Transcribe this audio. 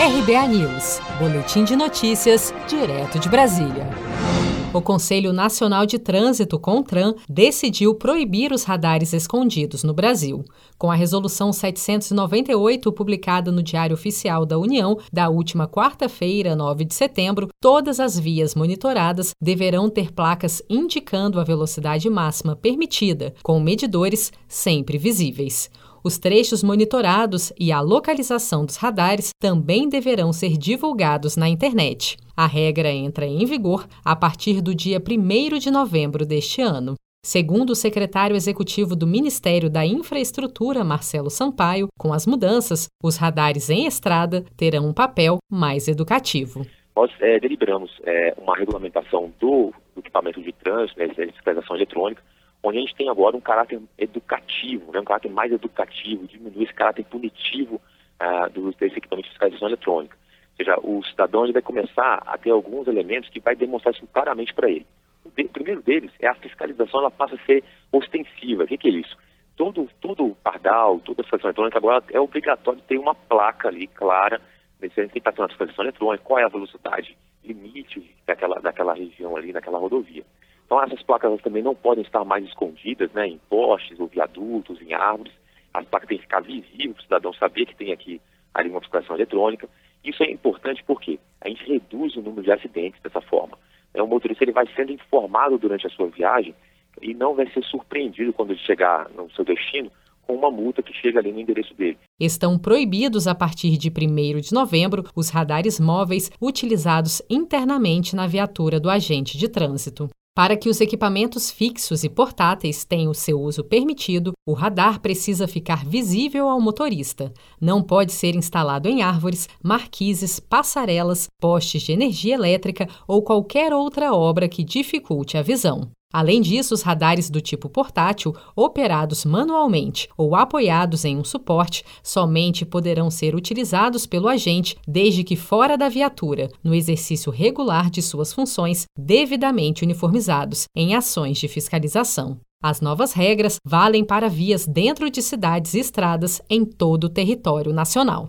RBA News, Boletim de Notícias, direto de Brasília. O Conselho Nacional de Trânsito, CONTRAN, decidiu proibir os radares escondidos no Brasil. Com a Resolução 798, publicada no Diário Oficial da União, da última quarta-feira, 9 de setembro, todas as vias monitoradas deverão ter placas indicando a velocidade máxima permitida, com medidores sempre visíveis. Os trechos monitorados e a localização dos radares também deverão ser divulgados na internet. A regra entra em vigor a partir do dia 1 de novembro deste ano. Segundo o secretário executivo do Ministério da Infraestrutura, Marcelo Sampaio, com as mudanças, os radares em estrada terão um papel mais educativo. Nós é, deliberamos é, uma regulamentação do, equipamento de trânsito, né, fiscalização eletrônica, onde a gente tem agora um caráter educativo, né, um caráter mais educativo, diminui esse caráter punitivo uh, do, desse equipamento de fiscalização eletrônica. Ou seja, o cidadão ele vai começar a ter alguns elementos que vai demonstrar isso claramente para ele. O, de, primeiro deles é a fiscalização, ela passa a ser ostensiva. O que, que é isso? Todo, todo pardal, toda fiscalização eletrônica agora é obrigatório ter uma placa ali clara, dizendo quem está fazendo a fiscalização eletrônica, qual é a velocidade limite daquela, daquela região ali, naquela rodovia. Então essas placas também não podem estar mais escondidas né, em postes ou viadutos, em árvores. As placas têm que ficar visíveis para o cidadão saber que tem aqui ali uma fiscalização eletrônica. Isso é importante porque a gente reduz o número de acidentes dessa forma. É, o motorista ele vai sendo informado durante a sua viagem e não vai ser surpreendido quando ele chegar no seu destino com uma multa que chega ali no endereço dele. Estão proibidos a partir de 1 de novembro os radares móveis utilizados internamente na viatura do agente de trânsito. Para que os equipamentos fixos e portáteis tenham seu uso permitido, o radar precisa ficar visível ao motorista. Não pode ser instalado em árvores, marquises, passarelas, postes de energia elétrica ou qualquer outra obra que dificulte a visão. Além disso, os radares do tipo portátil, operados manualmente ou apoiados em um suporte, somente poderão ser utilizados pelo agente desde que fora da viatura, no exercício regular de suas funções, devidamente uniformizados em ações de fiscalização. As novas regras valem para vias dentro de cidades e estradas em todo o território nacional.